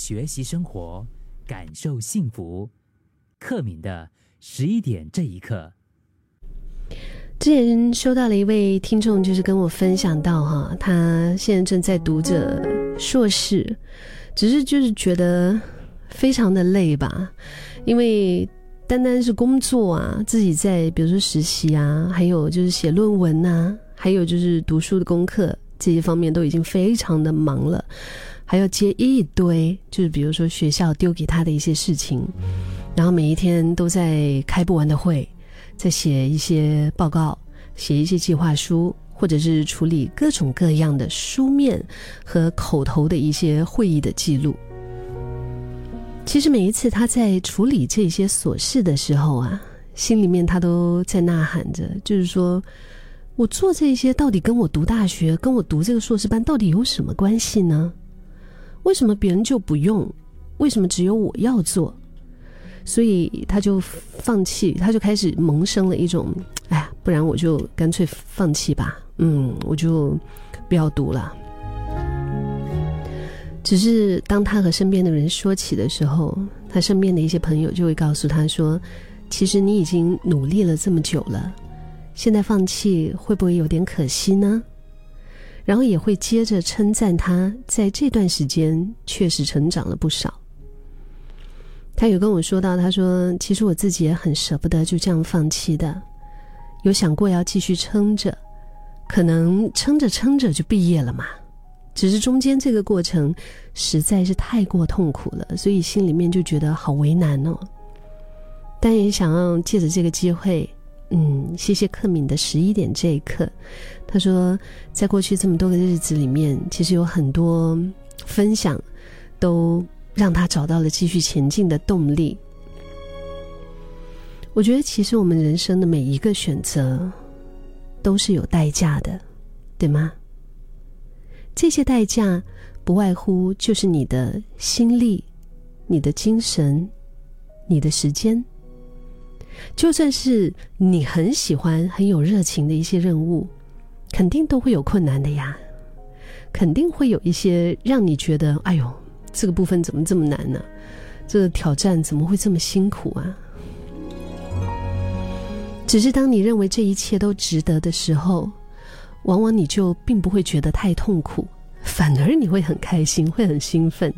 学习生活，感受幸福。克敏的十一点这一刻。之前收到了一位听众，就是跟我分享到哈，他现在正在读着硕士，只是就是觉得非常的累吧，因为单单是工作啊，自己在比如说实习啊，还有就是写论文呐，还有就是读书的功课这些方面都已经非常的忙了。还要接一堆，就是比如说学校丢给他的一些事情，然后每一天都在开不完的会，在写一些报告、写一些计划书，或者是处理各种各样的书面和口头的一些会议的记录。其实每一次他在处理这些琐事的时候啊，心里面他都在呐喊着，就是说我做这些到底跟我读大学、跟我读这个硕士班到底有什么关系呢？为什么别人就不用？为什么只有我要做？所以他就放弃，他就开始萌生了一种，哎呀，不然我就干脆放弃吧。嗯，我就不要读了。只是当他和身边的人说起的时候，他身边的一些朋友就会告诉他说：“其实你已经努力了这么久了，现在放弃会不会有点可惜呢？”然后也会接着称赞他，在这段时间确实成长了不少。他有跟我说到，他说：“其实我自己也很舍不得就这样放弃的，有想过要继续撑着，可能撑着撑着就毕业了嘛。只是中间这个过程实在是太过痛苦了，所以心里面就觉得好为难哦。但也想要借着这个机会。”嗯，谢谢克敏的十一点这一刻。他说，在过去这么多个日子里面，其实有很多分享，都让他找到了继续前进的动力。我觉得，其实我们人生的每一个选择，都是有代价的，对吗？这些代价，不外乎就是你的心力、你的精神、你的时间。就算是你很喜欢、很有热情的一些任务，肯定都会有困难的呀，肯定会有一些让你觉得“哎呦，这个部分怎么这么难呢？这个挑战怎么会这么辛苦啊？”只是当你认为这一切都值得的时候，往往你就并不会觉得太痛苦，反而你会很开心，会很兴奋。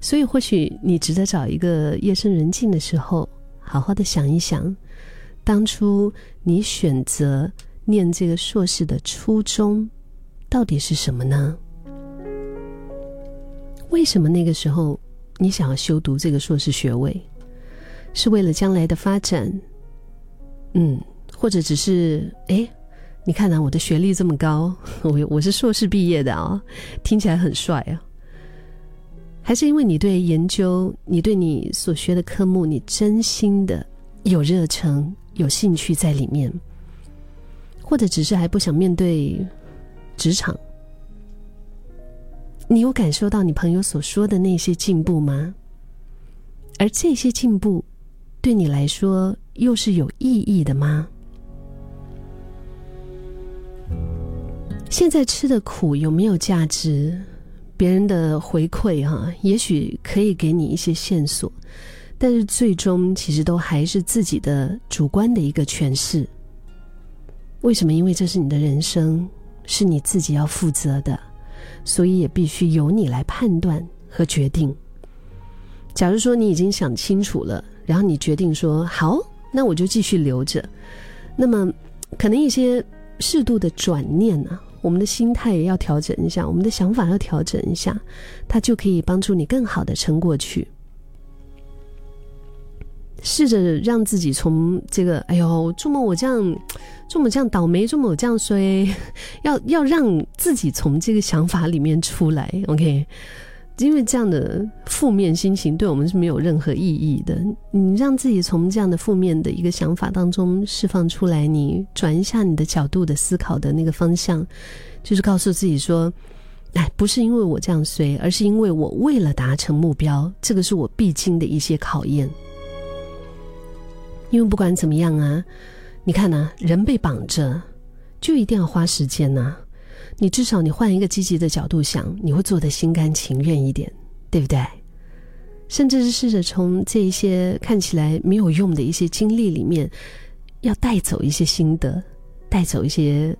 所以，或许你值得找一个夜深人静的时候。好好的想一想，当初你选择念这个硕士的初衷到底是什么呢？为什么那个时候你想要修读这个硕士学位？是为了将来的发展？嗯，或者只是哎，你看啊，我的学历这么高，我我是硕士毕业的啊，听起来很帅啊。还是因为你对研究，你对你所学的科目，你真心的有热忱、有兴趣在里面，或者只是还不想面对职场？你有感受到你朋友所说的那些进步吗？而这些进步对你来说又是有意义的吗？现在吃的苦有没有价值？别人的回馈哈，也许可以给你一些线索，但是最终其实都还是自己的主观的一个诠释。为什么？因为这是你的人生，是你自己要负责的，所以也必须由你来判断和决定。假如说你已经想清楚了，然后你决定说好，那我就继续留着，那么可能一些适度的转念呢？我们的心态也要调整一下，我们的想法要调整一下，它就可以帮助你更好的撑过去。试着让自己从这个“哎呦，这么我这样，这么这样倒霉，这么我这样衰”，要要让自己从这个想法里面出来。OK。因为这样的负面心情对我们是没有任何意义的。你让自己从这样的负面的一个想法当中释放出来，你转一下你的角度的思考的那个方向，就是告诉自己说：“哎，不是因为我这样衰，而是因为我为了达成目标，这个是我必经的一些考验。因为不管怎么样啊，你看呢，人被绑着，就一定要花时间呐。”你至少你换一个积极的角度想，你会做的心甘情愿一点，对不对？甚至是试着从这一些看起来没有用的一些经历里面，要带走一些心得，带走一些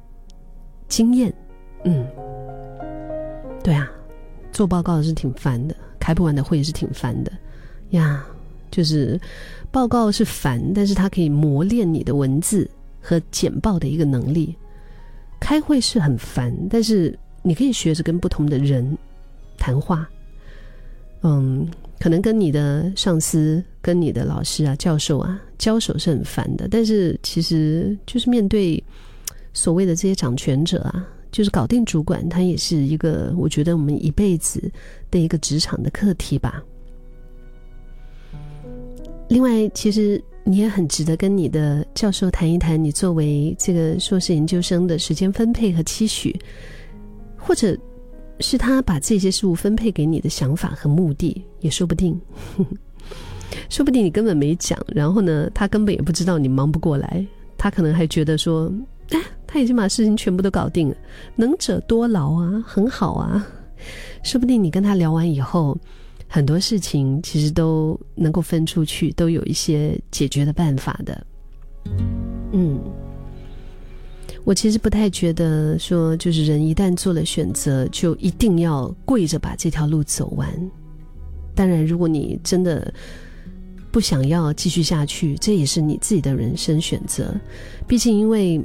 经验。嗯，对啊，做报告是挺烦的，开不完的会是挺烦的呀。就是报告是烦，但是它可以磨练你的文字和简报的一个能力。开会是很烦，但是你可以学着跟不同的人谈话。嗯，可能跟你的上司、跟你的老师啊、教授啊交手是很烦的，但是其实就是面对所谓的这些掌权者啊，就是搞定主管，他也是一个我觉得我们一辈子的一个职场的课题吧。另外，其实你也很值得跟你的教授谈一谈，你作为这个硕士研究生的时间分配和期许，或者是他把这些事物分配给你的想法和目的，也说不定。说不定你根本没讲，然后呢，他根本也不知道你忙不过来，他可能还觉得说，哎，他已经把事情全部都搞定了，能者多劳啊，很好啊。说不定你跟他聊完以后。很多事情其实都能够分出去，都有一些解决的办法的。嗯，我其实不太觉得说，就是人一旦做了选择，就一定要跪着把这条路走完。当然，如果你真的不想要继续下去，这也是你自己的人生选择。毕竟，因为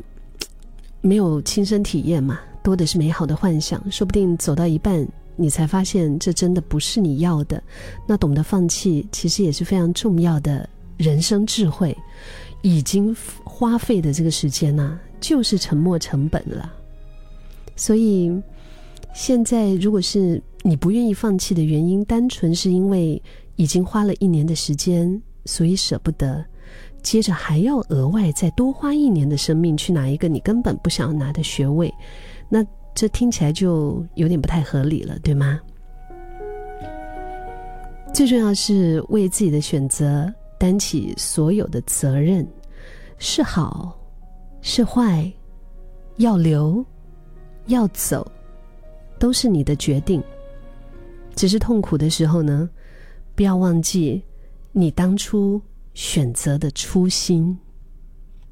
没有亲身体验嘛，多的是美好的幻想，说不定走到一半。你才发现这真的不是你要的，那懂得放弃其实也是非常重要的人生智慧。已经花费的这个时间呢，就是沉没成本了。所以，现在如果是你不愿意放弃的原因，单纯是因为已经花了一年的时间，所以舍不得，接着还要额外再多花一年的生命去拿一个你根本不想要拿的学位，那。这听起来就有点不太合理了，对吗？最重要是为自己的选择担起所有的责任，是好是坏，要留要走，都是你的决定。只是痛苦的时候呢，不要忘记你当初选择的初心。